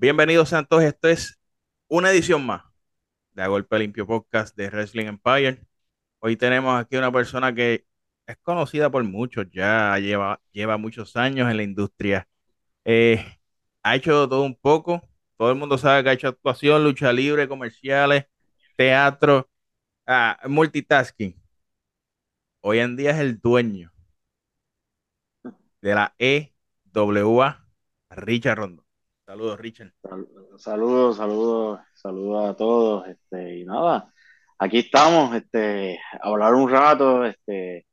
Bienvenidos Santos, esto es una edición más de A Golpe Limpio Podcast de Wrestling Empire. Hoy tenemos aquí una persona que es conocida por muchos, ya lleva, lleva muchos años en la industria. Eh, ha hecho todo un poco, todo el mundo sabe que ha hecho actuación, lucha libre, comerciales, teatro, ah, multitasking. Hoy en día es el dueño de la EWA, Richard Rondo. Saludos, Richard. Saludos, saludos, saludos a todos. Este, y nada, aquí estamos, este, a hablar un rato, este,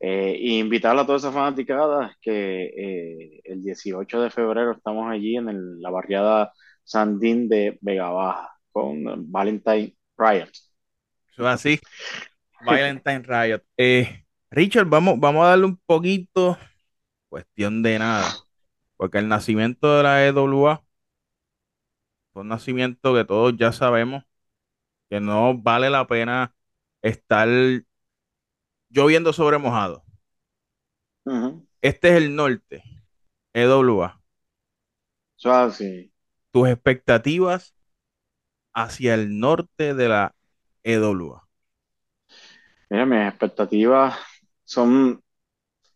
eh, e invitar a todas esas fanaticadas que eh, el 18 de febrero estamos allí en el- la barriada Sandín de Vega Baja con Valentine Riot. Eso es así. Valentine Riot. Eh, Richard, vamos, vamos a darle un poquito, cuestión de nada, porque el nacimiento de la EWA fue un nacimiento que todos ya sabemos que no vale la pena estar lloviendo sobre mojado. Este es el norte, EWA. Tus expectativas hacia el norte de la EWA. Mira, mis expectativas son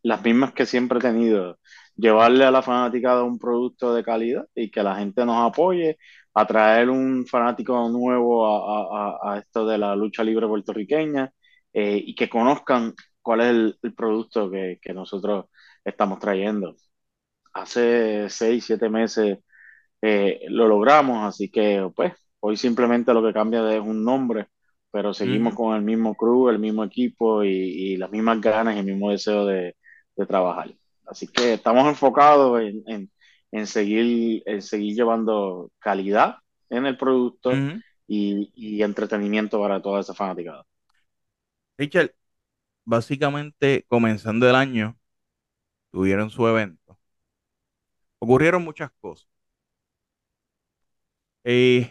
las mismas que siempre he tenido. Llevarle a la fanaticada un producto de calidad y que la gente nos apoye, atraer un fanático nuevo a, a- a- esto de la lucha libre puertorriqueña eh, y que conozcan cuál es el, el producto que, que nosotros estamos trayendo. Hace seis, siete meses eh, lo logramos, así que pues hoy simplemente lo que cambia es un nombre, pero seguimos con el mismo crew, el mismo equipo y, y las mismas ganas y el mismo deseo de, de trabajar. Así que estamos enfocados en, en- en seguir, en seguir llevando calidad en el producto y, y entretenimiento para toda esa fanaticada. Richard, básicamente comenzando el año, tuvieron su evento. Ocurrieron muchas cosas. Eh,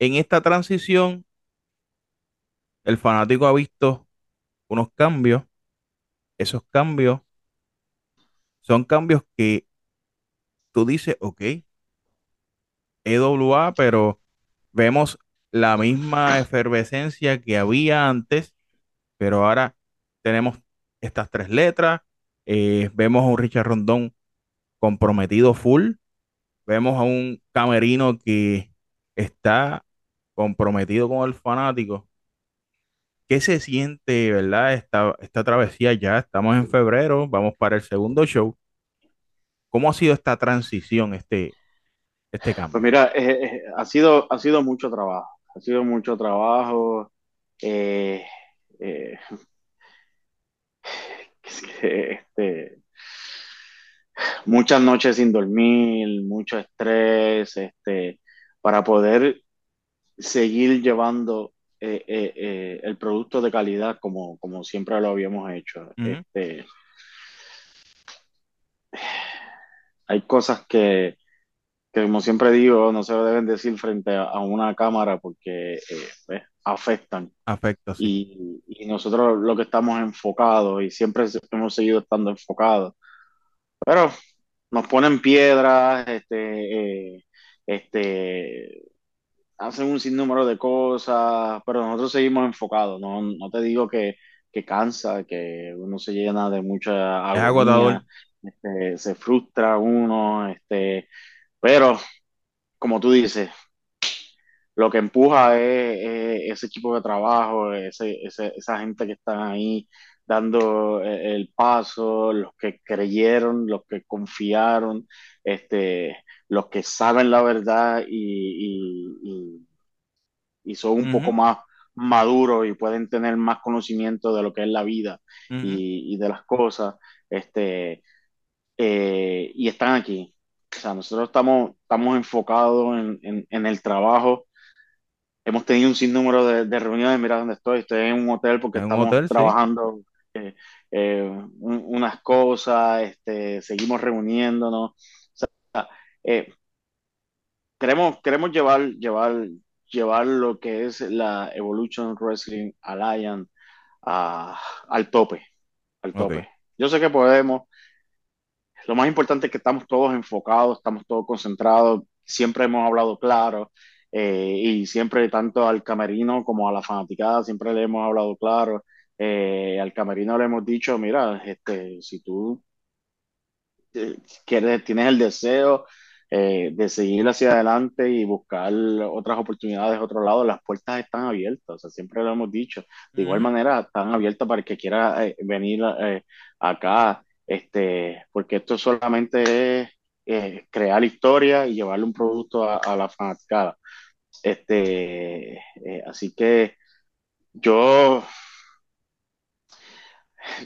en esta transición, el fanático ha visto unos cambios. Esos cambios son cambios que tú dices, ok, EWA, pero vemos la misma efervescencia que había antes, pero ahora tenemos estas tres letras. eh, vemos a un Richard Rondón comprometido full. Vemos a un camerino que está comprometido con el fanático. ¿Qué se siente, verdad? Esta, esta travesía ya, estamos en febrero, vamos para el segundo show. ¿Cómo ha sido esta transición, este, este Pues cambio? mira, eh, eh, ha sido, ha sido mucho trabajo, ha sido mucho trabajo. eh, eh, es que, este, muchas noches sin dormir, mucho estrés, este, para poder seguir llevando eh, eh, eh, el producto de calidad como, como siempre lo habíamos hecho. Ujú, Este, hay cosas que, que, como siempre digo, no se deben decir frente a, a una cámara porque eh, pues, afectan. Afecta, sí. Y, y nosotros lo que estamos enfocados y siempre hemos seguido estando enfocados, pero nos ponen piedras, este, eh, este, hacen un sinnúmero de cosas, pero nosotros seguimos enfocados. No, no te digo que, que cansa, que uno se llena de mucha Es agotador. este, se frustra uno, este, pero como tú dices, lo que empuja es, es ese equipo de trabajo, ese, ese- esa gente que está ahí dando eh, el paso, los que creyeron, los que confiaron, este, los que saben la verdad y, y- y- y son un poco más maduros y pueden tener más conocimiento de lo que es la vida y, y de las cosas, este, eh, y están aquí. O sea, nosotros estamos, estamos enfocados en, en en el trabajo Hemos tenido un sinnúmero de, de reuniones, mira dónde estoy, estoy en un hotel porque estamos hotel, sí. trabajando eh, eh, un- unas cosas, este, seguimos reuniéndonos. O sea, queremos, queremos llevar, llevar, llevar lo que es la Evolution Wrestling Alliance a- al tope, al tope. Yo sé que podemos. Lo más importante es que estamos todos enfocados, estamos todos concentrados. siempre hemos hablado claro eh, y siempre tanto al camerino como a la fanaticada siempre le hemos hablado claro. Eh, al camerino le hemos dicho, mira, este, si tú eh, quieres, tienes el deseo eh, de seguir hacia adelante y buscar otras oportunidades, otro lado, las puertas están abiertas, o sea, siempre lo hemos dicho. De igual manera, están abiertas para el que quiera eh, venir eh, acá, este, porque esto solamente es crear historia y llevarle un producto a, a la fanaticada. Este, así que yo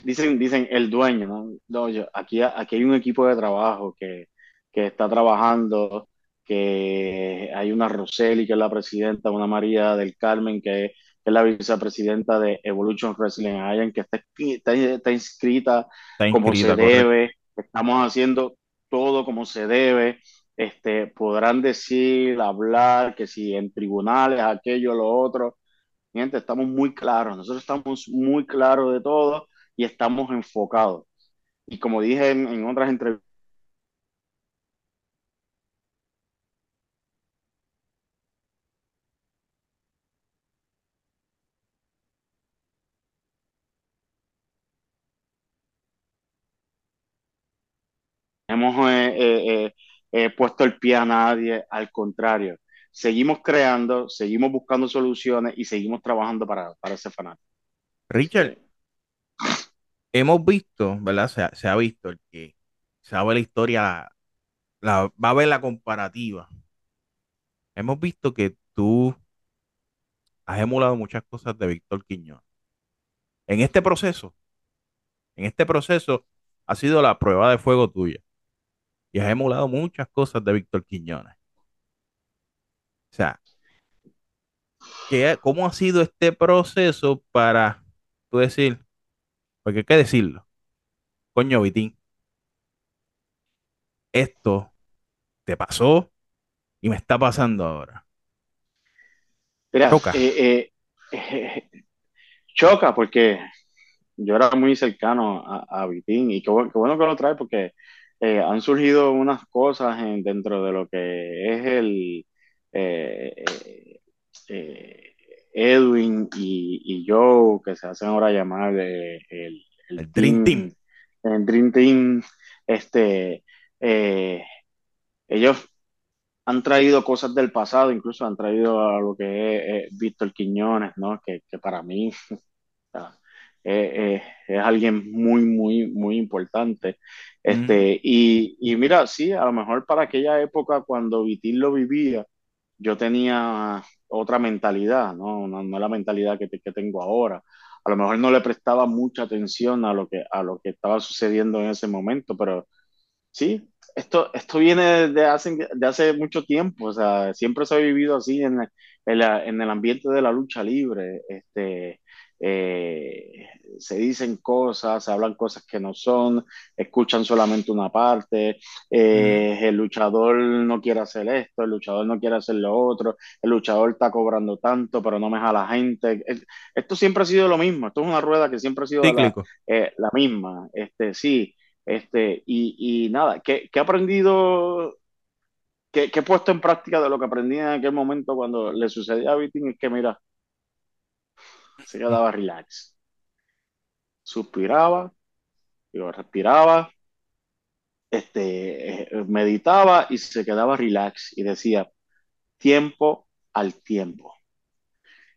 Dicen, dicen el dueño, ¿no? No, yo- aquí, aquí hay un equipo de trabajo que, que está trabajando, que hay una Roseli, que es la presidenta, una María del Carmen, que, que es la vicepresidenta de Evolution Wrestling Alliance, que está, está, está inscrita Está como se inscrita, correcto. debe, estamos haciendo todo como se debe. Este, podrán decir, hablar, que si en tribunales, aquello, lo otro, Gente, estamos muy claros, nosotros estamos muy claros de todo y estamos enfocados. Y como dije en, en otras entrevistas, hemos eh, eh, eh, puesto el pie a nadie, al contrario, seguimos creando, seguimos buscando soluciones y seguimos trabajando para, para ese fanático. Richard, hemos visto, ¿verdad? Se, ha se ha visto el que sabe la historia, la, va a ver la comparativa. Hemos visto que tú has emulado muchas cosas de Víctor Quiñones. En este proceso, en este proceso ha sido la prueba de fuego tuya y has emulado muchas cosas de Víctor Quiñones. O sea, ¿qué, ¿cómo ha sido este proceso para tú decir, porque hay que decirlo, coño, Vitín, esto te pasó y me está pasando ahora? Mira, Choca. eh, eh, eh, choca porque yo era muy cercano a, a Vitín y qué bueno que lo trae porque eh, han surgido unas cosas en- dentro de lo que es el eh, eh, Edwin y, y Joe, que se hacen ahora llamar el, el El Dream Team. Team, el Dream Team, este, ellos han traído cosas del pasado, incluso han traído a lo que es, Víctor Quiñones, ¿no? Que, que para mí es alguien muy, muy, muy importante. Este, y, y mira, sí, a lo mejor para aquella época cuando Vitín lo vivía, yo tenía otra mentalidad, ¿no? No, no la mentalidad que, que tengo ahora. A lo mejor no le prestaba mucha atención a lo que, a lo que estaba sucediendo en ese momento, pero Sí, esto, esto viene de hace, de hace mucho tiempo, o sea, siempre se ha vivido así en, en, la- en el ambiente de la lucha libre. Este, eh, se dicen cosas, se hablan cosas que no son, escuchan solamente una parte, eh, el luchador no quiere hacer esto, el luchador no quiere hacer lo otro, el luchador está cobrando tanto, pero no me jala gente. Es- Esto siempre ha sido lo mismo, esto es una rueda que siempre ha sido la, eh, la misma. Este, sí. Este, y, y nada, ¿qué, qué he aprendido, qué, qué he puesto en práctica de lo que aprendí en aquel momento cuando le sucedía a Viting? Es que, mira, se quedaba relax, suspiraba, digo, respiraba, este, eh, meditaba y se quedaba relax y decía, tiempo al tiempo.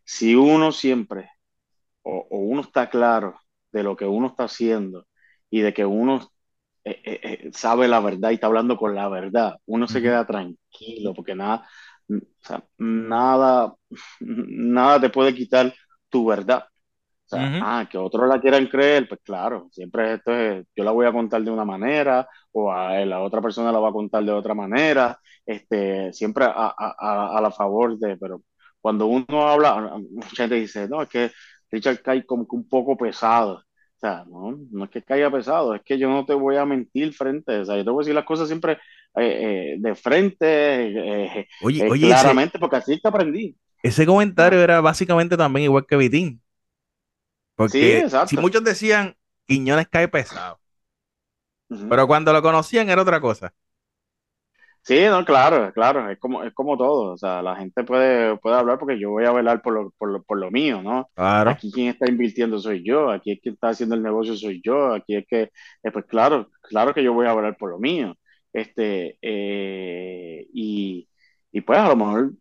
Si uno siempre, o, o uno está claro de lo que uno está haciendo y de que uno eh, eh, sabe la verdad y está hablando con la verdad, uno se queda tranquilo porque nada, o sea, nada, nada te puede quitar tu verdad. O sea, Ujú. ah, que otros la quieran creer, pues claro, siempre esto es, yo la voy a contar de una manera o a la otra persona la va a contar de otra manera, este, siempre a, a, a, la favor de, pero cuando uno habla, mucha gente dice, no, es que Richard cae como que un poco pesado. O sea, no, no es que caiga pesado, es que yo no te voy a mentir frente, o sea, yo te voy a decir las cosas siempre eh, eh, de frente, eh, eh, Oye, eh, oye, ese, claramente, porque así te aprendí. Ese comentario era básicamente también igual que Vitín, sí, porque si exacto. muchos decían Quiñones cae pesado, pero cuando lo conocían era otra cosa. Sí, no, claro, claro, es como, es como todo, o sea, la gente puede, puede hablar porque yo voy a velar por lo, por lo, por lo mío, ¿no? Claro. Aquí quien está invirtiendo soy yo, aquí es quien está haciendo el negocio soy yo, aquí es que, eh, pues claro, claro que yo voy a velar por lo mío, este, eh, y, y pues a lo mejor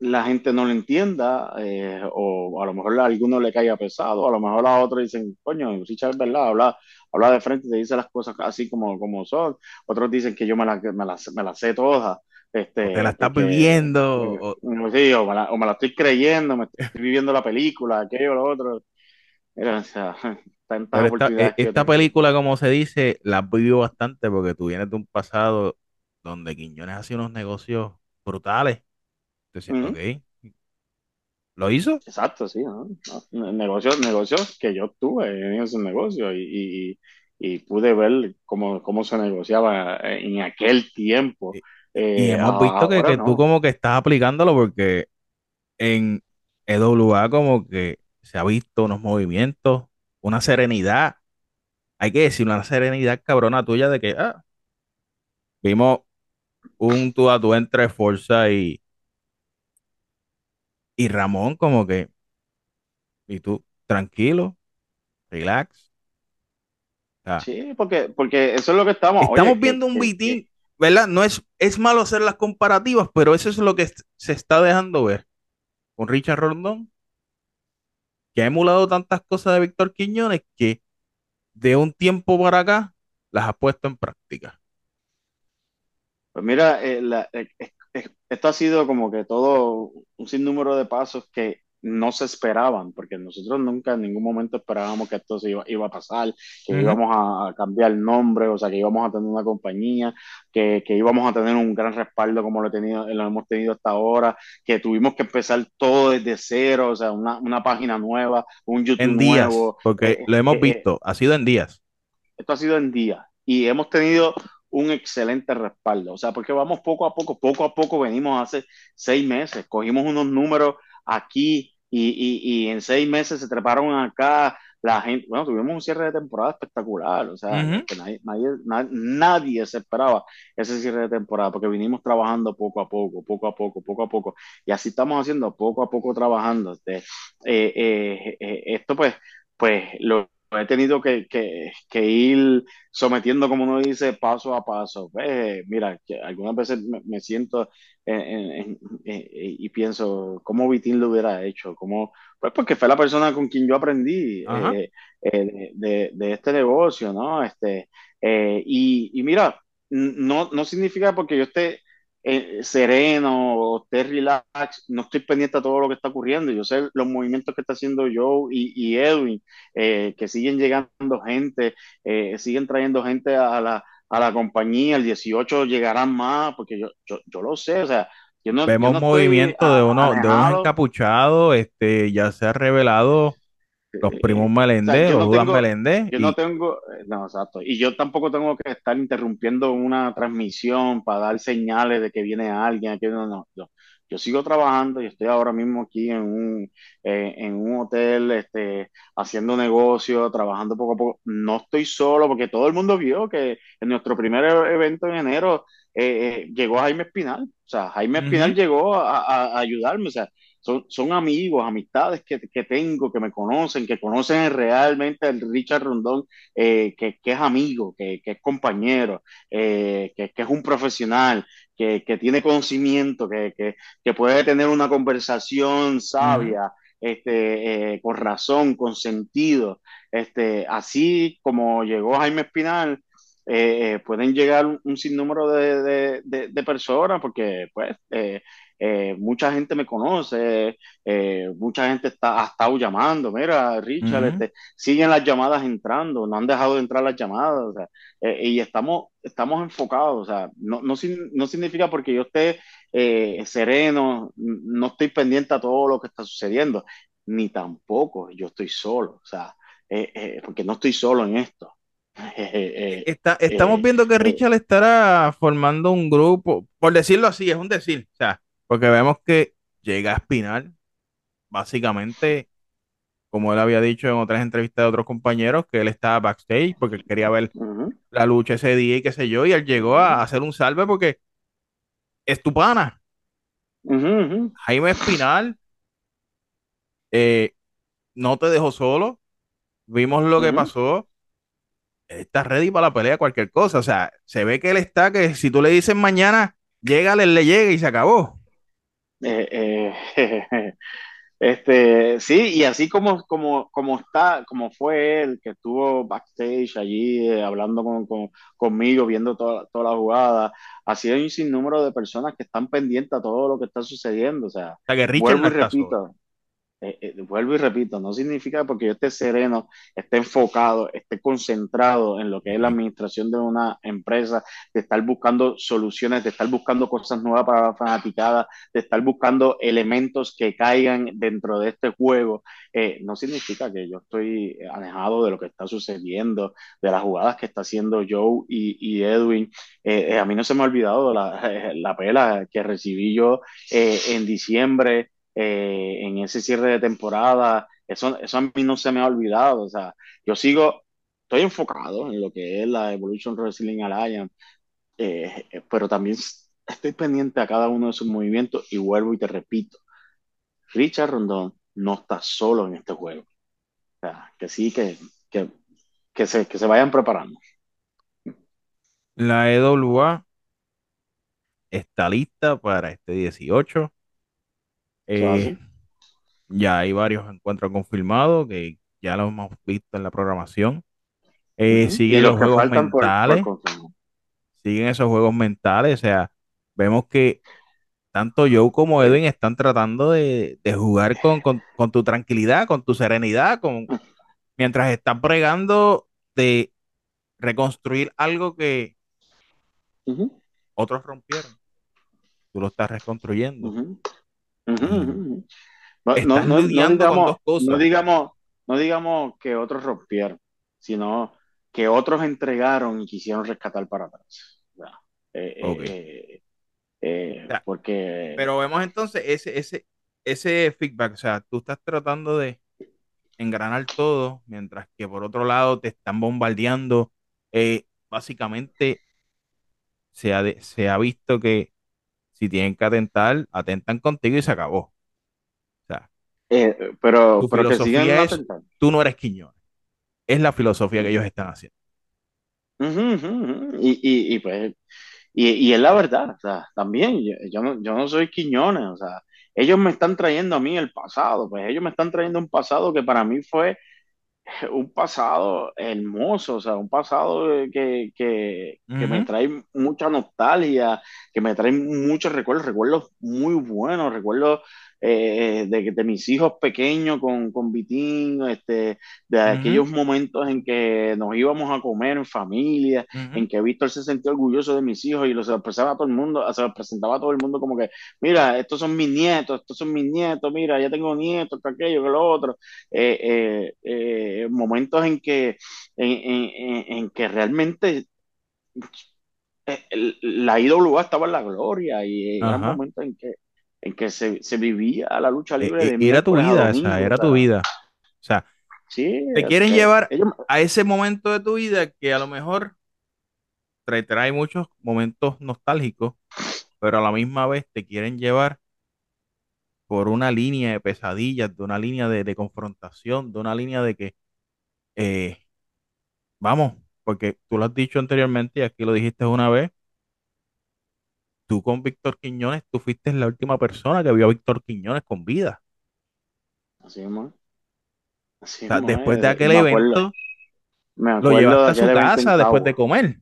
la gente no lo entienda, eh, o a lo mejor a alguno le caiga pesado, a lo mejor a otros dicen, coño, Richard es verdad, habla, habla de frente, te dice las cosas así como, como son, otros dicen que yo me las me la, me la sé todas, O te la este, estás porque, viviendo. porque o- sí, o, me la, o me la estoy creyendo, me estoy viviendo la película, aquello, lo otro. Mira, o sea, tantas pero esta, oportunidades película, como se dice, la has vivido bastante porque tú vienes de un pasado donde Quiñones hacía unos negocios brutales. Entonces, ok, Ujú, ¿lo hizo? Exacto, sí, ¿no? ¿no? Negocios, negocios que yo tuve en esos negocios y, y, y pude ver cómo, cómo se negociaba en aquel tiempo. Y, y Eh, hemos visto que, tú como que estás aplicándolo porque en EWA como que se ha visto unos movimientos, una serenidad, hay que decir, una serenidad cabrona tuya de que ah, vimos un tú a tú entre Forza y, y Ramón como que, y tú, tranquilo, relax. O sea, Sí, porque, porque eso es lo que estamos. estamos Oye, viendo un que, bitín, ¿verdad? No es, es malo hacer las comparativas, pero eso es lo que se está dejando ver con Richard Rondón, que ha emulado tantas cosas de Víctor Quiñones que de un tiempo para acá las ha puesto en práctica. Pues mira, la- eh, eh, esto ha sido como que todo un sinnúmero de pasos que no se esperaban, porque nosotros nunca en ningún momento esperábamos que esto se iba, iba a pasar, que íbamos a, a cambiar el nombre, o sea, que íbamos a tener una compañía, que, que íbamos a tener un gran respaldo como lo, he tenido, lo hemos tenido hasta ahora, que tuvimos que empezar todo desde cero, o sea, una, una página nueva, un YouTube En días, nuevo. porque eh, lo eh, hemos eh, visto, ha sido en días. esto ha sido en días y hemos tenido un excelente respaldo. O sea, porque vamos poco a poco, poco a poco venimos hace seis meses, cogimos unos números aquí y, y, y en seis meses se treparon acá. La gente, bueno, tuvimos un cierre de temporada espectacular, o sea, Ujú. que nadie, nadie, nadie, nadie se esperaba ese cierre de temporada, porque vinimos trabajando poco a poco, poco a poco, poco a poco, y así estamos haciendo poco a poco trabajando. Este, eh, eh, eh, esto pues, pues lo, he tenido que, que, que, ir sometiendo, como uno dice, paso a paso. Pues, mira, que algunas veces me, me siento en, en, en, y pienso, ¿cómo Vitín lo hubiera hecho? ¿Cómo? Pues porque fue la persona con quien yo aprendí eh, eh, de, de, este negocio, ¿no? Este, eh, y, y, mira, no, no significa porque yo esté eh, sereno o esté relax, no estoy pendiente a todo lo que está ocurriendo. Yo sé los movimientos que está haciendo Joe y, y Edwin, eh, que siguen llegando gente, eh, siguen trayendo gente a la, a la compañía, el 18 llegarán más, porque yo, yo, yo lo sé, o sea, yo no, yo Vemos no estoy movimientos de, uno, de unos encapuchados, este, ya se ha revelado los primos eh, o sea, Meléndez, no Judas Meléndez, yo no tengo, eh, no, exacto, y yo tampoco tengo que estar interrumpiendo una transmisión para dar señales de que viene alguien, que no, no, yo, yo sigo trabajando y estoy ahora mismo aquí en un, eh, en un hotel, este, haciendo negocio, trabajando poco a poco, no estoy solo porque todo el mundo vio que en nuestro primer e- evento en enero eh, eh, llegó Jaime Espinal, o sea, Jaime Espinal llegó a, a- a ayudarme, o sea, son, son amigos, amistades que, que, tengo, que me conocen, que conocen realmente al Richard Rondón, eh, que, que, es amigo, que, que es compañero, eh, que, que, es un profesional, que, que tiene conocimiento, que, que, que, puede tener una conversación sabia, este, eh, con razón, con sentido. Este, así como llegó Jaime Espinal, eh, eh, pueden llegar un, un sinnúmero de, de, de, de, personas porque pues eh, mucha gente me conoce, eh, mucha gente está, ha estado llamando, mira, Richard, ujú. este, siguen las llamadas entrando, no han dejado de entrar las llamadas, o sea, eh, y estamos, estamos enfocados, o sea, no, no, no significa porque yo esté eh, sereno, no estoy pendiente a todo lo que está sucediendo, ni tampoco yo estoy solo, o sea, eh, porque no estoy solo en esto. Está, estamos viendo que Richard estará formando un grupo, por decirlo así, es un decir, o sea, porque vemos que llega a Espinal, básicamente, como él había dicho en otras entrevistas de otros compañeros, que él estaba backstage porque él quería ver uh -huh, la lucha ese día y qué sé yo, y él llegó a hacer un salve porque es tu pana. Jaime Espinal eh, no te dejó solo. Vimos lo que pasó. Está ready para la pelea, cualquier cosa. O sea, se ve que él está, que si tú le dices mañana, llega, le, le llega y se acabó. Eh, eh, Este, sí, y así como, como, como está, como fue él, que estuvo backstage allí eh, hablando con, con- conmigo, viendo toda, toda la jugada, así hay un sinnúmero de personas que están pendientes a todo lo que está sucediendo. O sea, O sea, que Richard no repito, eh, eh, vuelvo y repito, no significa porque yo esté sereno, esté enfocado, esté concentrado en lo que es la administración de una empresa, de estar buscando soluciones, de estar buscando cosas nuevas para la fanaticada, de estar buscando elementos que caigan dentro de este juego, eh, no significa que yo estoy alejado de lo que está sucediendo, de las jugadas que está haciendo Joe y, y Edwin. A mí no se me ha olvidado la, la pela que recibí yo en diciembre eh, en ese cierre de temporada. Eso, eso a mí no se me ha olvidado. O sea, yo sigo, estoy enfocado en lo que es la Evolution Wrestling Alliance, eh, eh, pero también estoy pendiente a cada uno de sus movimientos y vuelvo y te repito, Richard Rondón no está solo en este juego. O sea, que sí, que, que, que, se, que se vayan preparando. La EWA está lista para este 18. ¿Eso es Eh, ya hay varios encuentros confirmados que ya lo hemos visto en la programación. Uh Eh, -huh. Siguen los los juegos faltan por, por mentales, siguen esos juegos mentales. O sea, vemos que tanto Joe como Edwin están tratando de, de jugar con, con- con tu tranquilidad, con tu serenidad, con, mientras están bregando de reconstruir algo que uh -huh. otros rompieron. Tú lo estás reconstruyendo. Uh -huh. Uh -huh. No, digamos, no digamos, no digamos que otros rompieron, sino que otros entregaron y quisieron rescatar para atrás. Eh, eh, eh, O sea, porque pero vemos entonces ese, ese, ese feedback. O sea, tú estás tratando de engranar todo, mientras que por otro lado te están bombardeando. Básicamente se ha, de- se ha visto que si tienen que atentar, atentan contigo y se acabó. O sea, eh, pero, tu pero que filosofía es, atentando. tú no eres Quiñones. Es la filosofía que ellos están haciendo. Uh -huh, uh -huh. Y, y, y, pues, y, y, es la verdad, o sea, también yo, yo, no, yo no soy Quiñones, o sea, ellos me están trayendo a mí el pasado, pues ellos me están trayendo un pasado que para mí fue un pasado hermoso, o sea, un pasado que, que, que me trae mucha nostalgia, que me trae muchos recuerdos, recuerdos muy buenos, recuerdos eh, de, de, mis hijos pequeños con, con Vitín, este, de aquellos momentos en que nos íbamos a comer en familia, en que Víctor se sentía orgulloso de mis hijos y los presentaba a todo el mundo, se los presentaba a todo el mundo como que, mira, estos son mis nietos, estos son mis nietos, mira, ya tengo nietos, que aquello, que lo otro. Eh, eh, eh, momentos en que, en, en, en que realmente la IWA estaba en la gloria y eran Ajá. momentos en que, en que se, se vivía la lucha E- libre e- de Era tu vida, o sea, domingo. Era tu vida. O sea, sí, te quieren llevar ellos, a ese momento de tu vida que a lo mejor trae, trae muchos momentos nostálgicos, pero a la misma vez te quieren llevar por una línea de pesadillas, de una línea de, de confrontación, de una línea de que, eh, vamos, porque tú lo has dicho anteriormente y aquí lo dijiste una vez, tú con Víctor Quiñones, tú fuiste la última persona que vio a Víctor Quiñones con vida. así mismo, así O sea, después de aquel me evento, me lo llevaste a su casa después de comer.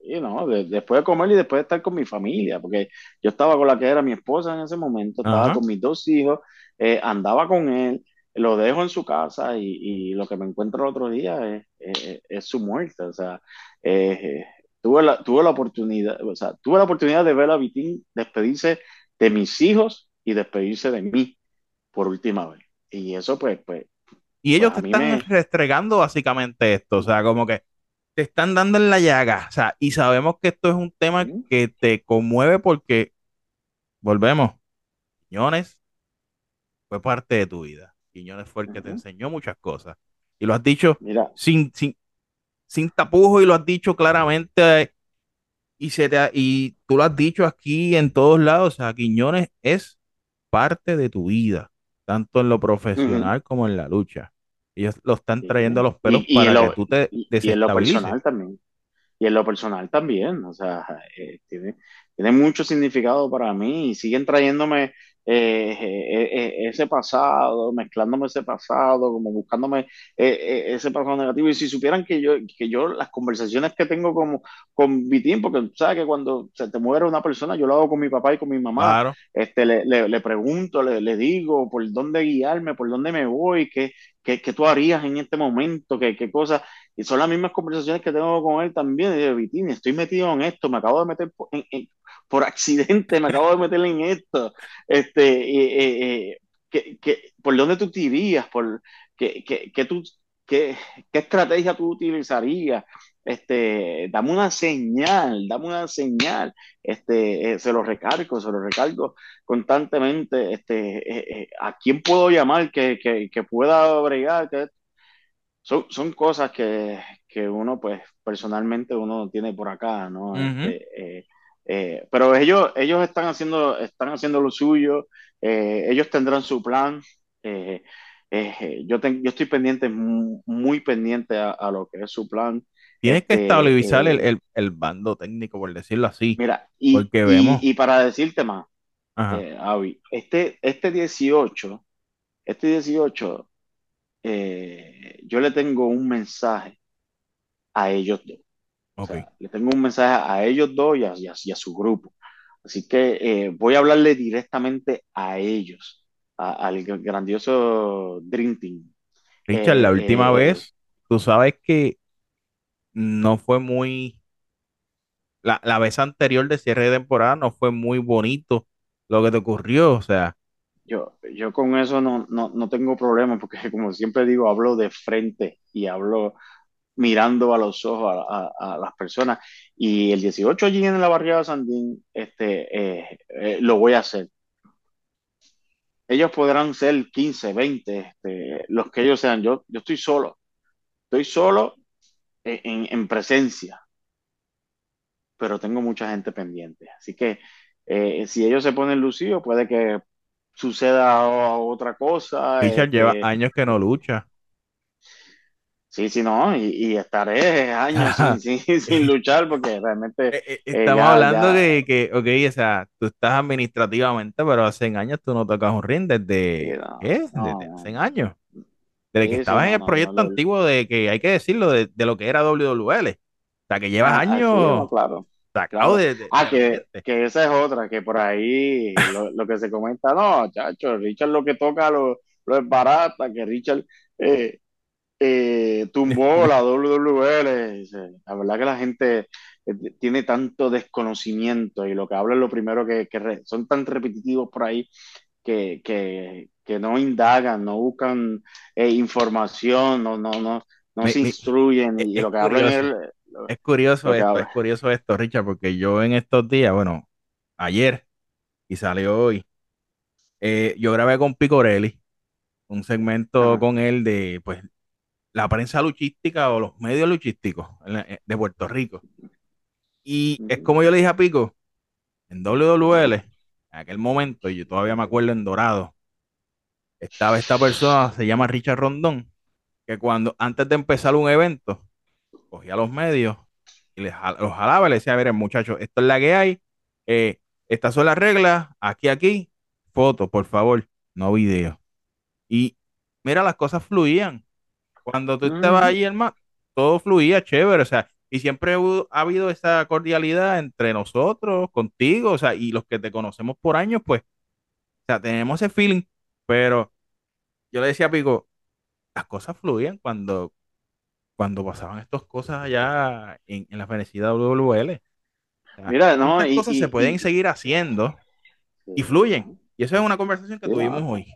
Y no, de- después de comer y después de estar con mi familia, porque yo estaba con la que era mi esposa en ese momento, estaba Ajá. con mis dos hijos, eh, andaba con él, lo dejo en su casa y, y lo que me encuentro el otro día es, es- es su muerte. O sea, eh, tuve la, tuve la oportunidad, o sea, tuve la oportunidad de ver a Vitín despedirse de mis hijos y despedirse de mí por última vez. Y eso pues, pues, Y pues ellos a te están me... restregando básicamente esto, o sea, como que te están dando en la llaga, o sea, y sabemos que esto es un tema que te conmueve porque, volvemos, Quiñones fue parte de tu vida. Quiñones fue el que te enseñó muchas cosas. Y lo has dicho Mira, sin, sin, sin tapujos y lo has dicho claramente Y, se te ha- y tú lo has dicho aquí en todos lados, o sea, Quiñones es parte de tu vida, tanto en lo profesional como en la lucha. Ellos lo están trayendo a los pelos Y, para que lo, tú te y, y en lo desestabilices. personal también. Y en lo personal también, o sea, eh, tiene, tiene mucho significado para mí y siguen trayéndome eh, eh, eh, ese pasado, mezclándome ese pasado, como buscándome eh, ese pasado negativo. Y si supieran que yo, que yo las conversaciones que tengo como, con Vitín, porque sabes que cuando se te muere una persona, yo lo hago con mi papá y con mi mamá, Claro. este, le, le, le pregunto, le, le, digo por dónde guiarme, por dónde me voy, qué, qué, qué tú harías en este momento, qué, qué cosas y son las mismas conversaciones que tengo con él también. Y digo, Vitini, estoy metido en esto, me acabo de meter por, en, en, por accidente, me acabo de meter en esto. Este, ¿qué, qué, por dónde tú te irías? ¿Por, qué, qué, qué, tú, qué, ¿Qué estrategia tú utilizarías? Este, dame una señal, dame una señal. Este, eh, se lo recargo, se lo recargo constantemente. Este, eh, eh, ¿A quién puedo llamar que, que, que pueda bregar? Son, son cosas que, que uno, pues, personalmente uno tiene por acá, ¿no? Este, eh, eh, pero ellos, ellos están haciendo, están haciendo lo suyo, eh, ellos tendrán su plan. yo, ten- yo estoy pendiente, mu- muy pendiente a, a lo que es su plan. Tienes que Este, estabilizar el, el, el bando técnico, por decirlo así, mira, y, porque vemos, y, para decirte más, Avi, este, este dieciocho este 18 eh, yo le tengo un mensaje a ellos dos. O ok. sea, le tengo un mensaje a ellos dos y a, y a- y a su grupo. Así que eh, voy a hablarle directamente a ellos, a- al grandioso Dream Team. Richard, la Eh, última vez, tú sabes que no fue muy, la, la vez anterior de cierre de temporada no fue muy bonito lo que te ocurrió, o sea, yo, yo con eso no, no, no tengo problema porque como siempre digo, hablo de frente y hablo mirando a los ojos a, a- a las personas. Y el 18 allí en la barriada de Sandín, este, eh, eh, lo voy a hacer. Ellos podrán ser 15 20 este, los que ellos sean. Yo, yo estoy solo, estoy solo en, en presencia, pero tengo mucha gente pendiente. Así que eh, si ellos se ponen lucidos, puede que suceda otra cosa. Richard lleva Este, años que no lucha. sí, sí, no, y, y estaré años sin, sin, sin luchar porque realmente Eh, eh, eh, Estamos ya, hablando ya, de que, ok, o sea, tú estás administrativamente, pero hace años tú no tocas un ring sí, desde, no, ¿qué? Desde no, hace años. Desde que sí, sí, estabas en el proyecto antiguo de que hay que decirlo, de, de lo que era WWL. O sea, que llevas ah, sí, años claro, sacado claro. de, de- Ah, que, que esa es otra, que por ahí lo, lo que se comenta, no, chacho, Richard lo que toca lo, lo es barata, que Richard eh, eh, tumbó la WWL. La verdad que la gente eh, tiene tanto desconocimiento y lo que habla es lo primero que, que re- son tan repetitivos por ahí que, que, que no indagan, no buscan eh, información, no, no, no, no se instruyen es y lo que hablan es lo, es curioso esto, es curioso esto, Richard, porque yo en estos días, bueno, ayer y salió hoy, eh, yo grabé con Picorelli un segmento Ajá. con él de, pues, la prensa luchística o los medios luchísticos eh, de Puerto Rico. Y es como yo le dije a Pico, en WWL, en aquel momento, y yo todavía me acuerdo en Dorado, estaba esta persona, se llama Richard Rondón, que cuando, antes de empezar un evento, cogía a los medios y les, los jalaba y le decía, miren muchachos, esto es la que hay, eh, estas son las reglas, aquí, aquí, fotos, por favor, no video. Y mira, las cosas fluían. Cuando tú estabas ujú, ahí, hermano, todo fluía chévere, o sea, y siempre hubo- ha habido esa cordialidad entre nosotros, contigo, o sea, y los que te conocemos por años, pues, o sea, tenemos ese feeling, pero yo le decía a Pico, las cosas fluían cuando, cuando pasaban estas cosas allá en, en la fenecida WWL. O sea, Mira, no, ¿cuántas y, cosas se pueden y, seguir haciendo y fluyen? Y eso es una conversación que tuvimos no. hoy.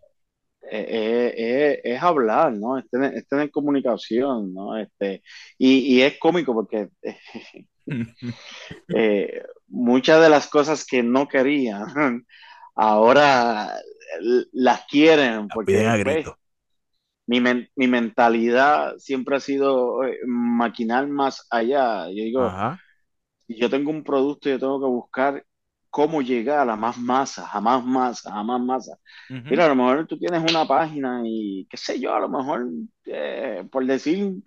Eh, eh, eh, es hablar, ¿no? Es tener, es tener comunicación, ¿no? Este, y, es cómico porque eh, muchas de las cosas que no querían ahora las quieren La piden porque a grito. Mi, men- mi mentalidad siempre ha sido eh, maquinar más allá. Yo digo, Ajá. yo tengo un producto, yo tengo que buscar cómo llegar a la más masa, a más masa, a más masa. Ujú. Mira, a lo mejor tú tienes una página y qué sé yo, a lo mejor, eh, por decir,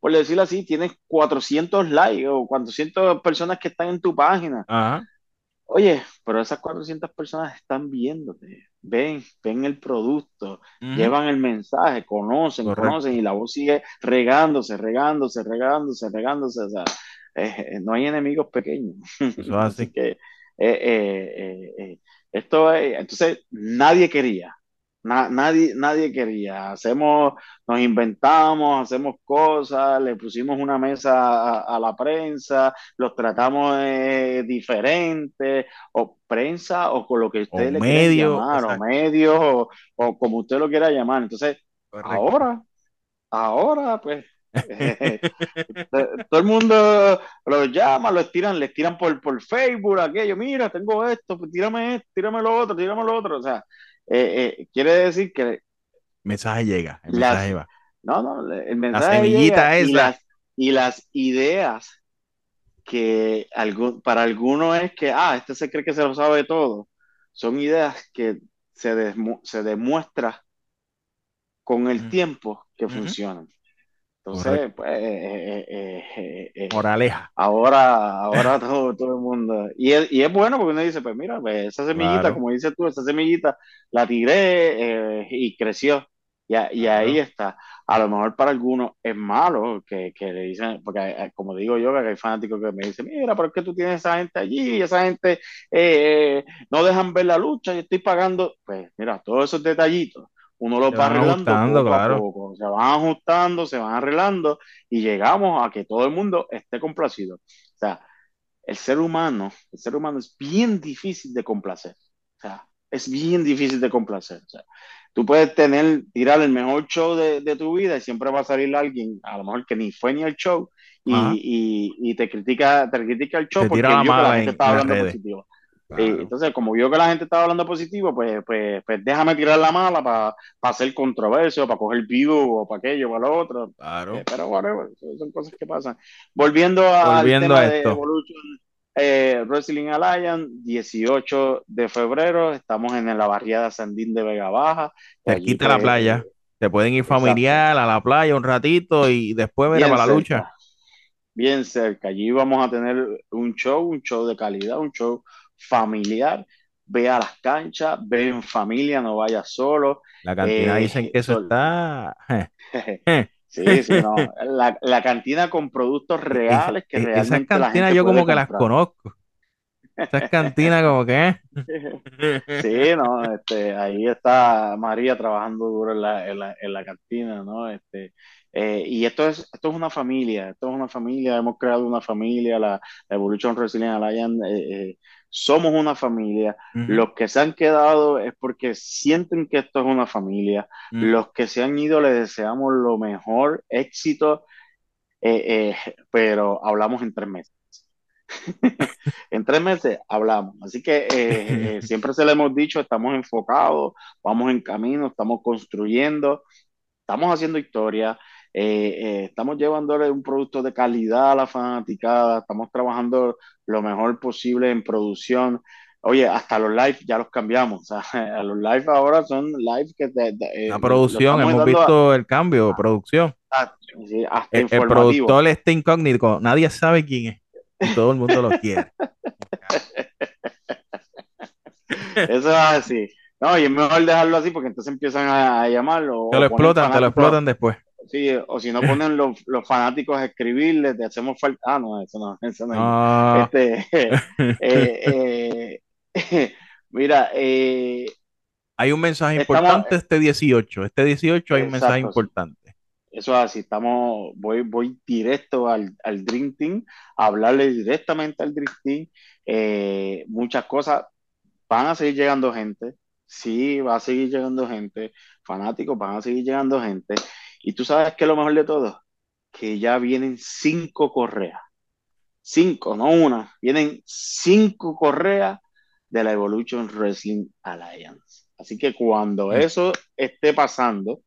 por decirlo así, tienes 400 likes o 400 personas que están en tu página. Ajá. Oye, pero esas 400 personas están viéndote, ven, ven el producto, llevan el mensaje, conocen, conocen y la voz sigue regándose, regándose, regándose, regándose. O sea, eh, eh, no hay enemigos pequeños. Eso es Así que eh, eh, eh, esto es, entonces nadie quería, na- nadie, nadie quería. Hacemos, nos inventamos, hacemos cosas, le pusimos una mesa a, a la prensa, los tratamos eh, diferente, o prensa, o con lo que O usted le quiera medio, llamar, o medios, o, o como usted lo quiera llamar. Entonces, Correcto. ahora, ahora, pues, eh, todo el mundo los llama, los tiran, les tiran por, por Facebook, aquello, mira, tengo esto, pues tírame esto, tírame lo otro, tírame lo otro. O sea, eh, eh, quiere decir que mensaje llega, el mensaje va. no, no, el La mensaje llega semillita y esa. las, y las ideas que algún, para algunos es que, ah, este se cree que se lo sabe todo, son ideas que se, desmu se demuestra con el tiempo que funcionan. Entonces, Correcto. pues, eh, eh, eh, eh, eh, Moraleja. ahora, ahora todo, todo el mundo. Y es, y es bueno porque uno dice, pues mira, pues esa semillita, Claro, como dices tú, esa semillita la tiré eh, y creció. Y, a- y ahí está. A lo mejor para algunos es malo que, que le dicen, porque como digo yo, que hay fanáticos que me dicen, mira, ¿por qué tú tienes esa gente allí? Y esa gente no dejan ver la lucha y estoy pagando. Pues mira, todos esos detallitos uno los Se va arreglando poco a claro. poco, se van ajustando, se van arreglando y llegamos a que todo el mundo esté complacido. O sea, el ser humano, el ser humano es bien difícil de complacer. O sea, es bien difícil de complacer. O sea, tú puedes tener, tirar el mejor show de, de tu vida y siempre va a salir alguien, a lo mejor que ni fue ni el show, y, y, y te critica, te critica el show Te porque la que la mala gente en, las hablando redes. Eh, entonces, como vio que la gente estaba hablando positivo, pues, pues, pues déjame tirar la mala para hacer controversia, para coger vivo o para aquello, para lo otro. Eh, claro. pero bueno, son cosas que pasan. Volviendo a- al Volviendo tema a de esto, Evolution eh, Wrestling Alliance, 18 de febrero, estamos en la barriada Sandín de Vega Baja. Cerquita de la pues, eh, playa. Se pueden ir exacto, familiar a la playa un ratito y después, bien para la lucha. bien cerca. Allí vamos a tener un show, un show de calidad, un show familiar. Ve a las canchas, ve en familia, no vayas solo. La cantina dicen Eh, que eso sol- está. eh, Sí, sí, no. La, la cantina con productos es- reales que esas realmente la cantinas gente yo como que las conozco. Esas cantinas como que. Sí, no, este, ahí está María trabajando duro en la, en la, en la cantina, ¿no? Este, eh, y esto es, esto es una familia, esto es una familia, hemos creado una familia, la, la Evolution Resilient Alliance, eh, eh, somos una familia. Los que se han quedado es porque sienten que esto es una familia. ujú. Los que se han ido les deseamos lo mejor, éxito, eh, eh, pero hablamos en tres meses. en tres meses hablamos. Así que eh, siempre se le hemos dicho, estamos enfocados, vamos en camino, estamos construyendo, estamos haciendo historia, eh, eh, estamos llevándole un producto de calidad a la fanaticada, estamos trabajando lo mejor posible en producción. Oye, hasta los live ya los cambiamos. O sea, los live ahora son live que te- te- eh, lo producción, hemos a- visto el cambio, producción. a- sí, hasta El, el productor está incógnito, nadie sabe quién es y todo el mundo lo quiere. Eso es así. No, y es mejor dejarlo así porque entonces empiezan a, llamarlo Te lo explotan, te lo explotan después. Sí, o si no ponen los, los fanáticos a escribirle, te hacemos falta. Ah, no, eso no, eso no. No. Este, eh, eh, mira, eh, Hay un mensaje estamos, importante este 18. Este 18 hay un mensaje importante. eso es así, estamos, voy, voy directo al, al Dream Team, a hablarle directamente al Dream Team, eh, muchas cosas, van a seguir llegando gente, sí, va a seguir llegando gente, fanáticos, van a seguir llegando gente, y tú sabes que lo mejor de todo, que ya vienen cinco correas, cinco, no una, vienen cinco correas de la Evolution Wrestling Alliance. Así que cuando Mm, eso esté pasando,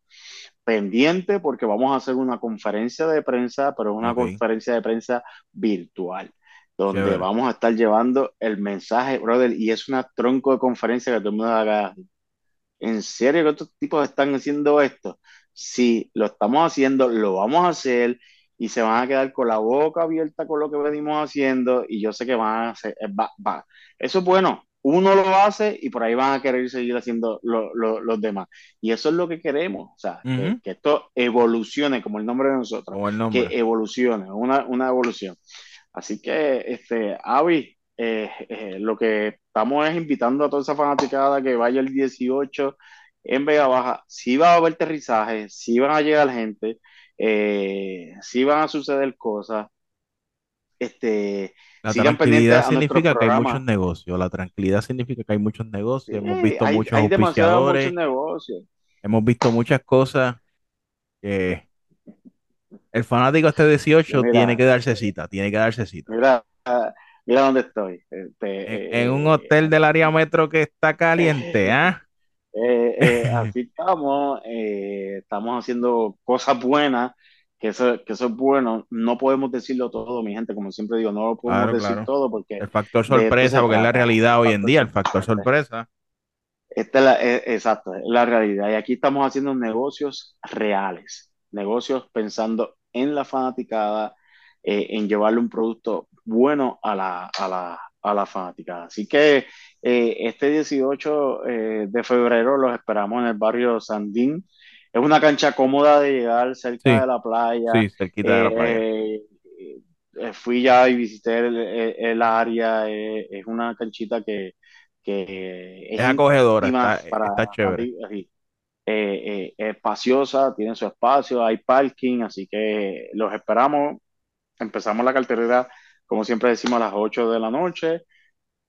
pendiente porque vamos a hacer una conferencia de prensa, pero es una conferencia de prensa virtual. donde Chévere. vamos a estar llevando el mensaje, brother, y es una tronco de conferencia que todo el mundo haga. ¿En serio que estos tipos están haciendo esto? Sí, lo estamos haciendo, lo vamos a hacer y se van a quedar con la boca abierta con lo que venimos haciendo y yo sé que van a hacer, eh, va, va. Eso es bueno, uno lo hace y por ahí van a querer seguir haciendo lo, lo, los demás. Y eso es lo que queremos, o sea, uh -huh. que, que, esto evolucione como el nombre de nosotros, como el nombre. que evolucione, una, una evolución. Así que, este, Avi, eh, eh, lo que estamos es invitando a toda esa fanaticada que vaya el 18 en Vega Baja. Sí va a haber aterrizaje, sí van a llegar gente, eh, sí van a suceder cosas. Este, la tranquilidad significa que hay muchos negocios. La tranquilidad significa que hay muchos negocios. Sí, Hemos visto hay, muchos hay auspiciadores. Muchos negocios. Hemos visto muchas cosas que el fanático este 18 mira, tiene que darse cita, tiene que darse cita. Mira, mira dónde estoy. Este, en, en, un hotel del área metro que está caliente, ¿ah? ¿eh? Eh, así estamos, eh, estamos haciendo cosas buenas, que eso, que eso es bueno. No podemos decirlo todo, mi gente, como siempre digo, no lo podemos claro, decir claro. todo porque... El factor sorpresa, porque es la realidad hoy en día, el factor sorpresa. Esta es la, es, exacto, es la realidad. Y aquí estamos haciendo negocios reales, negocios pensando en la fanaticada, eh, en llevarle un producto bueno a la, a la, a la fanaticada. Así que eh, este 18 eh, de febrero los esperamos en el barrio Sandín. Es una cancha cómoda de llegar cerca Sí. de la playa. Sí, cerquita de la playa. Eh, fui ya y visité el, el- el área. es una canchita que, que Es acogedora, está- está chévere. así. Eh, eh, es espaciosa, tiene su espacio, hay parking, así que los esperamos. Empezamos la cartelera, como siempre decimos, a las 8 de la noche.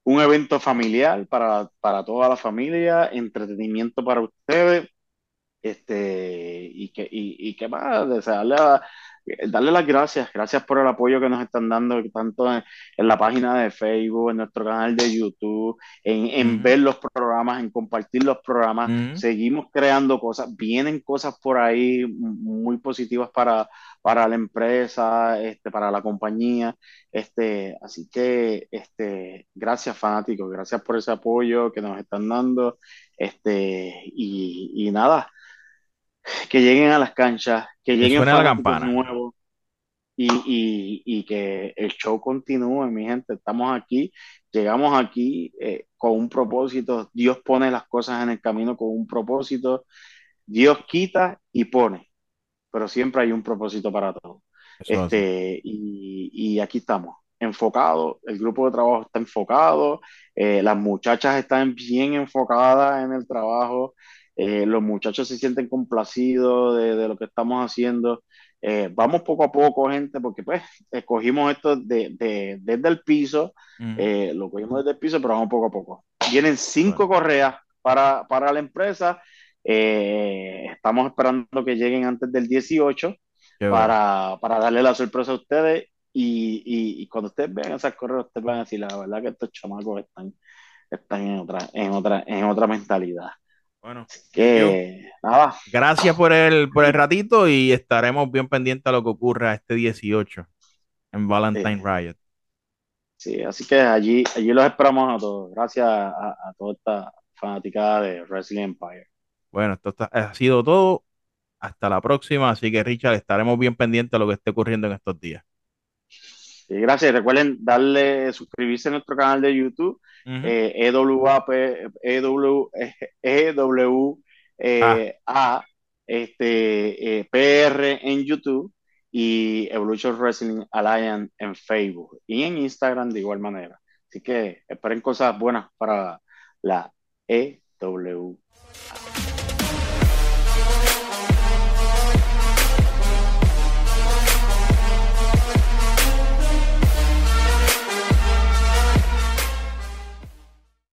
Un evento familiar para, para toda la familia, entretenimiento para ustedes. Este, y que, y, y qué más, darle, a- darle las gracias, gracias por el apoyo que nos están dando, tanto en, en la página de Facebook, en nuestro canal de YouTube, en, en ver los programas, en compartir los programas. Seguimos creando cosas, vienen cosas por ahí muy positivas para, para la empresa, este, para la compañía. Este, así que este, gracias fanáticos, gracias por ese apoyo que nos están dando. Este, y, y nada, que lleguen a las canchas, que lleguen suene la campana. nuevos y, y, y que el show continúe, mi gente. Estamos aquí, llegamos aquí eh, con un propósito. Dios pone las cosas en el camino con un propósito. Dios quita y pone, pero siempre hay un propósito para todo. Eso. Este, y, y aquí estamos, enfocados, el grupo de trabajo está enfocado, eh, las muchachas están bien enfocadas en el trabajo, eh, los muchachos se sienten complacidos de, de lo que estamos haciendo. Eh, vamos poco a poco, gente, porque pues escogimos esto de, de- desde el piso, Ujú. eh, lo cogimos desde el piso, pero vamos poco a poco. Vienen cinco correas para, para la empresa. eh, estamos esperando que lleguen antes del 18 Chévere. para, para darle la sorpresa a ustedes y, y, y cuando ustedes vean esas correas, ustedes van a decir, la verdad que estos chamacos están, están en, otra, en, otra, en otra mentalidad. Bueno, Que nada, gracias por el, por el ratito y estaremos bien pendientes a lo que ocurra este 18 en Valentine Sí. Riot. sí, así que allí, allí los esperamos a todos. Gracias a, a toda esta fanaticada de Wrestling Empire. Bueno, esto está- ha sido todo. Hasta la próxima. Así que, Richard, estaremos bien pendientes a lo que esté ocurriendo en estos días. Sí, gracias. Recuerden darle, suscribirse a nuestro canal de YouTube, Ujú. eh, EWAP, EW, EW, eh, A, este, eh, PR en YouTube y Evolution Wrestling Alliance en Facebook y en Instagram de igual manera. Así que esperen cosas buenas para la EW.